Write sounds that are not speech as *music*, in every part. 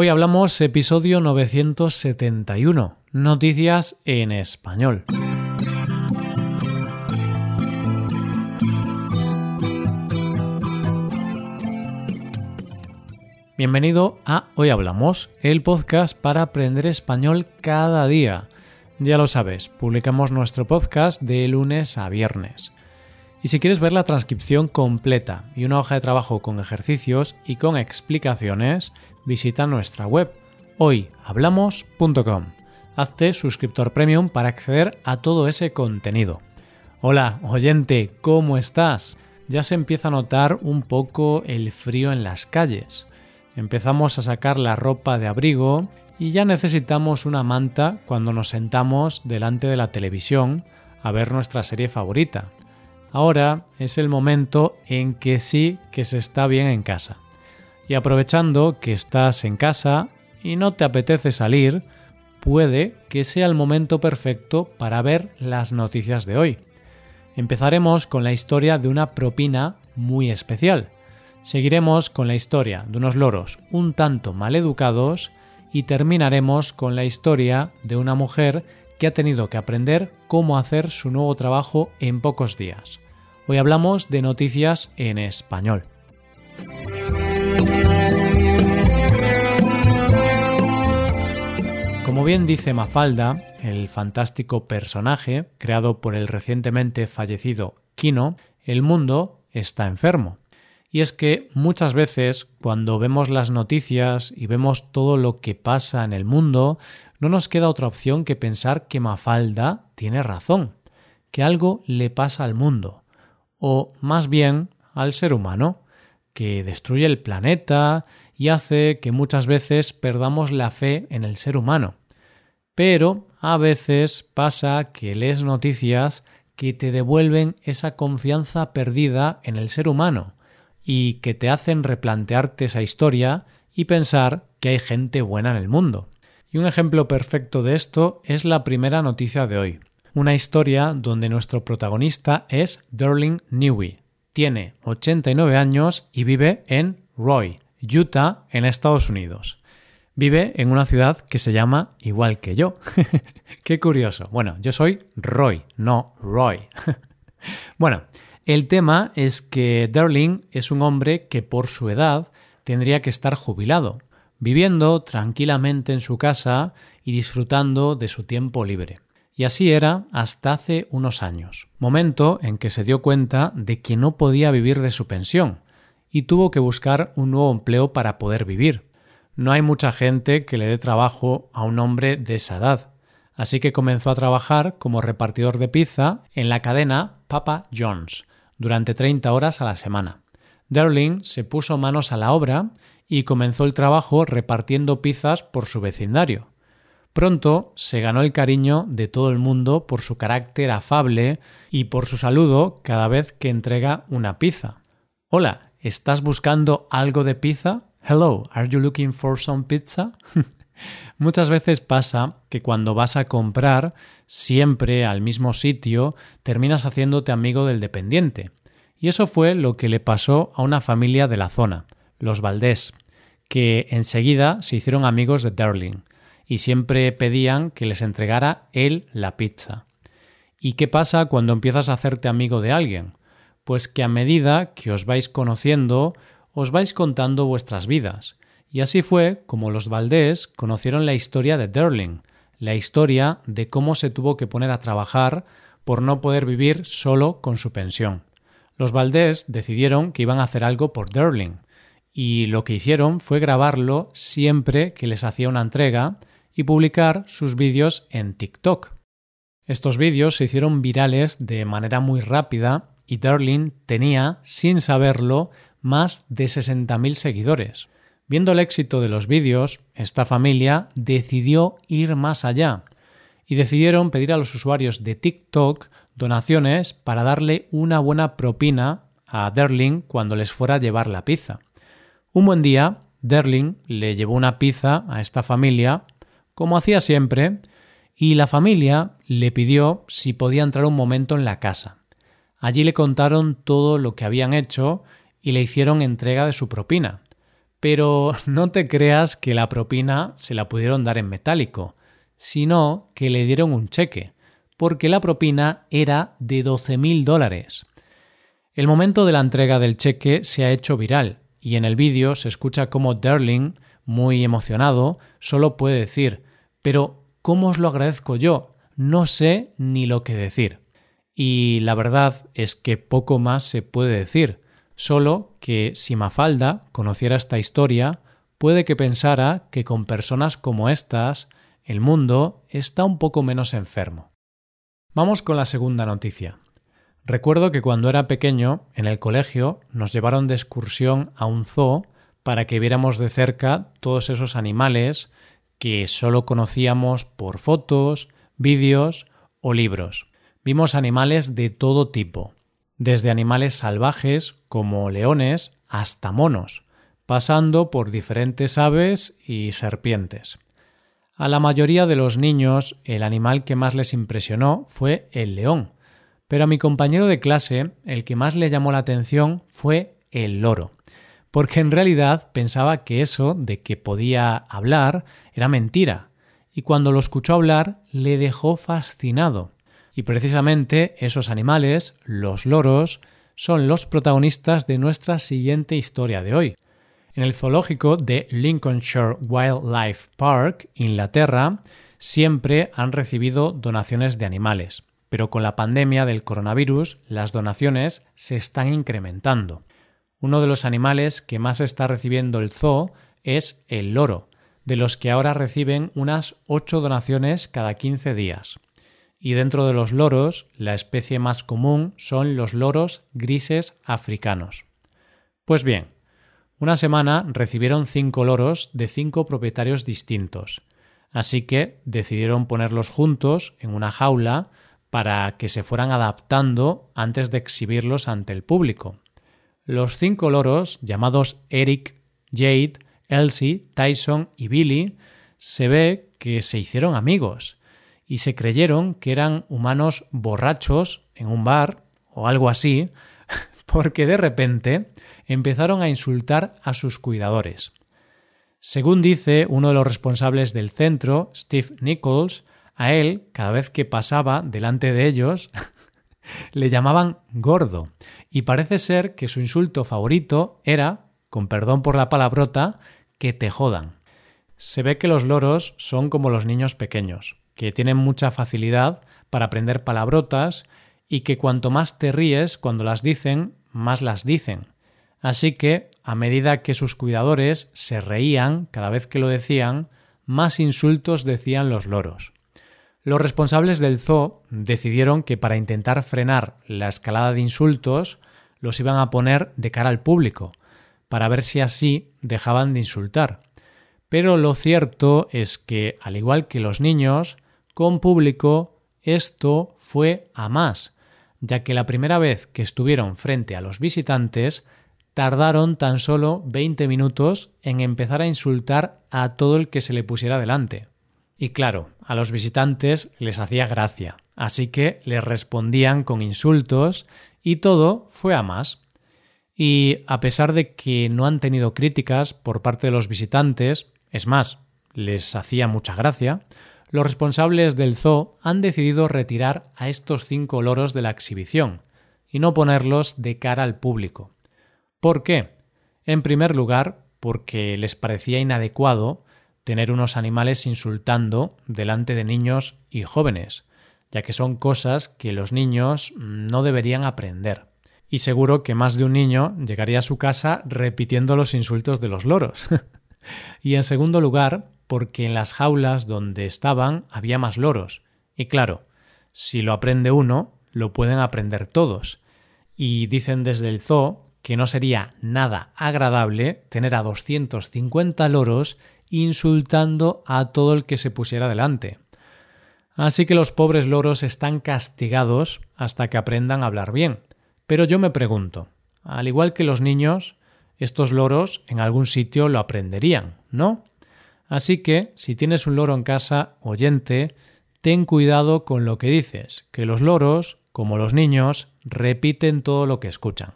Hoy hablamos episodio 971, noticias en español. Bienvenido a Hoy Hablamos, el podcast para aprender español cada día. Ya lo sabes, publicamos nuestro podcast de lunes a viernes. Y si quieres ver la transcripción completa y una hoja de trabajo con ejercicios y con explicaciones, visita nuestra web hoyhablamos.com. Hazte suscriptor premium para acceder a todo ese contenido. Hola, oyente, ¿cómo estás? Ya se empieza a notar un poco el frío en las calles empezamos a sacar la ropa de abrigo y ya necesitamos una manta cuando nos sentamos delante de la televisión a ver nuestra serie favorita. Ahora es el momento en que sí que se está bien en casa. Y aprovechando que estás en casa y no te apetece salir, puede que sea el momento perfecto para ver las noticias de hoy. Empezaremos con la historia de una propina muy especial Seguiremos con la historia de unos loros un tanto mal educados y terminaremos con la historia de una mujer que ha tenido que aprender cómo hacer su nuevo trabajo en pocos días. Hoy hablamos de noticias en español. Como bien dice Mafalda, el fantástico personaje creado por el recientemente fallecido Kino, el mundo está enfermo. Y es que muchas veces cuando vemos las noticias y vemos todo lo que pasa en el mundo, no nos queda otra opción que pensar que Mafalda tiene razón, que algo le pasa al mundo, o más bien al ser humano, que destruye el planeta y hace que muchas veces perdamos la fe en el ser humano. Pero a veces pasa que lees noticias que te devuelven esa confianza perdida en el ser humano, y que te hacen replantearte esa historia y pensar que hay gente buena en el mundo. Y un ejemplo perfecto de esto es la primera noticia de hoy. Una historia donde nuestro protagonista es Darling Newey. Tiene 89 años y vive en Roy, Utah, en Estados Unidos. Vive en una ciudad que se llama igual que yo. *laughs* Qué curioso. Bueno, yo soy Roy, no Roy. *laughs* bueno, el tema es que Darling es un hombre que por su edad tendría que estar jubilado, viviendo tranquilamente en su casa y disfrutando de su tiempo libre. Y así era hasta hace unos años, momento en que se dio cuenta de que no podía vivir de su pensión y tuvo que buscar un nuevo empleo para poder vivir. No hay mucha gente que le dé trabajo a un hombre de esa edad, así que comenzó a trabajar como repartidor de pizza en la cadena Papa John's, durante 30 horas a la semana. Darling se puso manos a la obra y comenzó el trabajo repartiendo pizzas por su vecindario. Pronto se ganó el cariño de todo el mundo por su carácter afable y por su saludo cada vez que entrega una pizza. Hola, ¿estás buscando algo de pizza? Hello, are you looking for some pizza? *laughs* Muchas veces pasa que cuando vas a comprar siempre al mismo sitio terminas haciéndote amigo del dependiente. Y eso fue lo que le pasó a una familia de la zona, los Valdés, que enseguida se hicieron amigos de Darling y siempre pedían que les entregara él la pizza. ¿Y qué pasa cuando empiezas a hacerte amigo de alguien? Pues que a medida que os vais conociendo, os vais contando vuestras vidas y así fue como los Valdés conocieron la historia de Darling, la historia de cómo se tuvo que poner a trabajar por no poder vivir solo con su pensión. Los Valdés decidieron que iban a hacer algo por Darling, y lo que hicieron fue grabarlo siempre que les hacía una entrega y publicar sus vídeos en TikTok. Estos vídeos se hicieron virales de manera muy rápida y Darling tenía, sin saberlo, más de 60.000 seguidores. Viendo el éxito de los vídeos, esta familia decidió ir más allá y decidieron pedir a los usuarios de TikTok donaciones para darle una buena propina a Derling cuando les fuera a llevar la pizza. Un buen día, Derling le llevó una pizza a esta familia, como hacía siempre, y la familia le pidió si podía entrar un momento en la casa. Allí le contaron todo lo que habían hecho y le hicieron entrega de su propina Pero *laughs* no te creas que la propina se la pudieron dar en metálico, sino que le dieron un cheque, porque la propina era de 12.000 dólares. El momento de la entrega del cheque se ha hecho viral y en el vídeo se escucha como Darling, muy emocionado, solo puede decir, pero ¿cómo os lo agradezco yo? No sé ni lo que decir. Y la verdad es que poco más se puede decir, solo que si Mafalda conociera esta historia, puede que pensara que con personas como estas, el mundo está un poco menos enfermo. Vamos con la segunda noticia. Recuerdo que cuando era pequeño, en el colegio, nos llevaron de excursión a un zoo para que viéramos de cerca todos esos animales que solo conocíamos por fotos, vídeos o libros. Vimos animales de todo tipo, desde animales salvajes como leones hasta monos, pasando por diferentes aves y serpientes. A la mayoría de los niños el animal que más les impresionó fue el león, pero a mi compañero de clase el que más le llamó la atención fue el loro, porque en realidad pensaba que eso de que podía hablar era mentira, y cuando lo escuchó hablar le dejó fascinado. Y precisamente esos animales, los loros, son los protagonistas de nuestra siguiente historia de hoy. En el zoológico de Lincolnshire Wildlife Park, Inglaterra, siempre han recibido donaciones de animales pero con la pandemia del coronavirus las donaciones se están incrementando. Uno de los animales que más está recibiendo el zoo es el loro, de los que ahora reciben unas 8 donaciones cada 15 días. Y dentro de los loros, la especie más común son los loros grises africanos. Pues bien, una semana recibieron cinco loros de cinco propietarios distintos, así que decidieron ponerlos juntos en una jaula para que se fueran adaptando antes de exhibirlos ante el público. Los cinco loros, llamados Eric, Jade, Elsie, Tyson y Billy, se ve que se hicieron amigos y se creyeron que eran humanos borrachos en un bar o algo así, *laughs* porque de repente empezaron a insultar a sus cuidadores. Según dice uno de los responsables del centro, Steve Nichols, a él, cada vez que pasaba delante de ellos, *laughs* le llamaban gordo, y parece ser que su insulto favorito era, con perdón por la palabrota, que te jodan. Se ve que los loros son como los niños pequeños, que tienen mucha facilidad para aprender palabrotas y que cuanto más te ríes cuando las dicen, más las dicen. Así que, a medida que sus cuidadores se reían cada vez que lo decían, más insultos decían los loros. Los responsables del zoo decidieron que para intentar frenar la escalada de insultos los iban a poner de cara al público, para ver si así dejaban de insultar. Pero lo cierto es que, al igual que los niños, con público esto fue a más, ya que la primera vez que estuvieron frente a los visitantes tardaron tan solo 20 minutos en empezar a insultar a todo el que se le pusiera delante. Y claro, a los visitantes les hacía gracia, así que les respondían con insultos y todo fue a más. Y a pesar de que no han tenido críticas por parte de los visitantes, es más, les hacía mucha gracia, los responsables del zoo han decidido retirar a estos cinco loros de la exhibición y no ponerlos de cara al público. ¿Por qué? En primer lugar, porque les parecía inadecuado tener unos animales insultando delante de niños y jóvenes, ya que son cosas que los niños no deberían aprender. Y seguro que más de un niño llegaría a su casa repitiendo los insultos de los loros. *laughs* y en segundo lugar, porque en las jaulas donde estaban había más loros. Y claro, si lo aprende uno, lo pueden aprender todos. Y dicen desde el zoo que no sería nada agradable tener a 250 loros insultando a todo el que se pusiera delante. Así que los pobres loros están castigados hasta que aprendan a hablar bien. Pero yo me pregunto, al igual que los niños, estos loros en algún sitio lo aprenderían, ¿no? Así que, si tienes un loro en casa, oyente, ten cuidado con lo que dices, que los loros, como los niños, repiten todo lo que escuchan.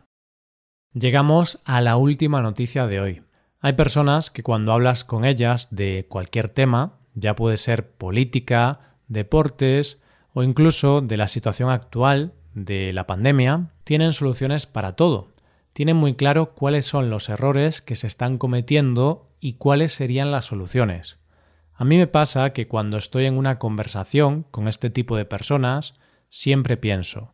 Llegamos a la última noticia de hoy. Hay personas que cuando hablas con ellas de cualquier tema, ya puede ser política, deportes o incluso de la situación actual de la pandemia, tienen soluciones para todo. Tienen muy claro cuáles son los errores que se están cometiendo y cuáles serían las soluciones. A mí me pasa que cuando estoy en una conversación con este tipo de personas, siempre pienso,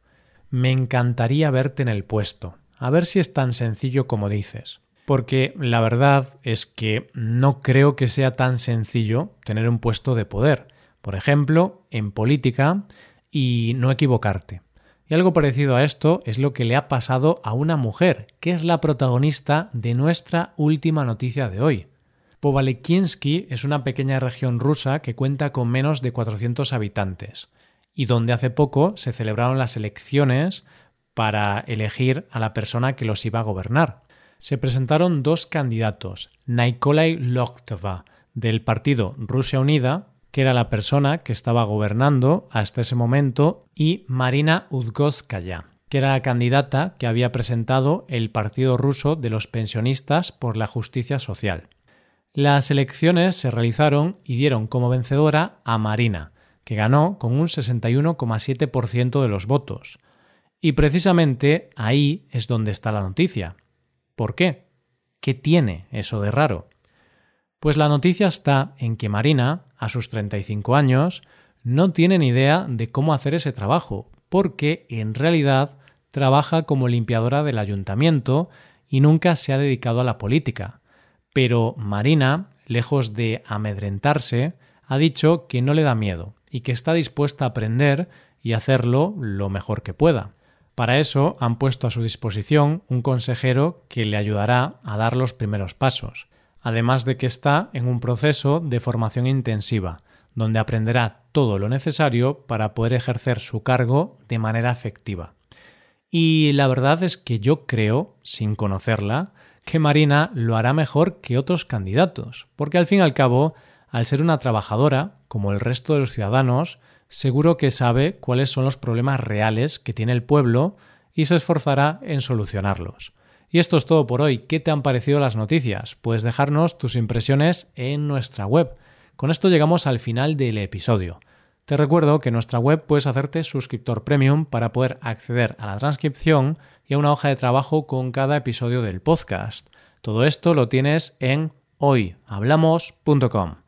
me encantaría verte en el puesto, a ver si es tan sencillo como dices. Porque la verdad es que no creo que sea tan sencillo tener un puesto de poder, por ejemplo, en política, y no equivocarte. Y algo parecido a esto es lo que le ha pasado a una mujer, que es la protagonista de nuestra última noticia de hoy. Povalekinsky es una pequeña región rusa que cuenta con menos de 400 habitantes y donde hace poco se celebraron las elecciones para elegir a la persona que los iba a gobernar. Se presentaron dos candidatos, Nikolai Lokhtva, del partido Rusia Unida, que era la persona que estaba gobernando hasta ese momento, y Marina Udgoskaya, que era la candidata que había presentado el Partido Ruso de los Pensionistas por la Justicia Social. Las elecciones se realizaron y dieron como vencedora a Marina, que ganó con un 61,7% de los votos. Y precisamente ahí es donde está la noticia. ¿Por qué? ¿Qué tiene eso de raro? Pues la noticia está en que Marina, a sus 35 años, no tiene ni idea de cómo hacer ese trabajo, porque en realidad trabaja como limpiadora del ayuntamiento y nunca se ha dedicado a la política. Pero Marina, lejos de amedrentarse, ha dicho que no le da miedo y que está dispuesta a aprender y hacerlo lo mejor que pueda. Para eso han puesto a su disposición un consejero que le ayudará a dar los primeros pasos, además de que está en un proceso de formación intensiva, donde aprenderá todo lo necesario para poder ejercer su cargo de manera efectiva. Y la verdad es que yo creo, sin conocerla, que Marina lo hará mejor que otros candidatos, porque al fin y al cabo, al ser una trabajadora, como el resto de los ciudadanos, seguro que sabe cuáles son los problemas reales que tiene el pueblo y se esforzará en solucionarlos. Y esto es todo por hoy. ¿Qué te han parecido las noticias? Puedes dejarnos tus impresiones en nuestra web. Con esto llegamos al final del episodio. Te recuerdo que en nuestra web puedes hacerte suscriptor premium para poder acceder a la transcripción y a una hoja de trabajo con cada episodio del podcast. Todo esto lo tienes en hoyhablamos.com.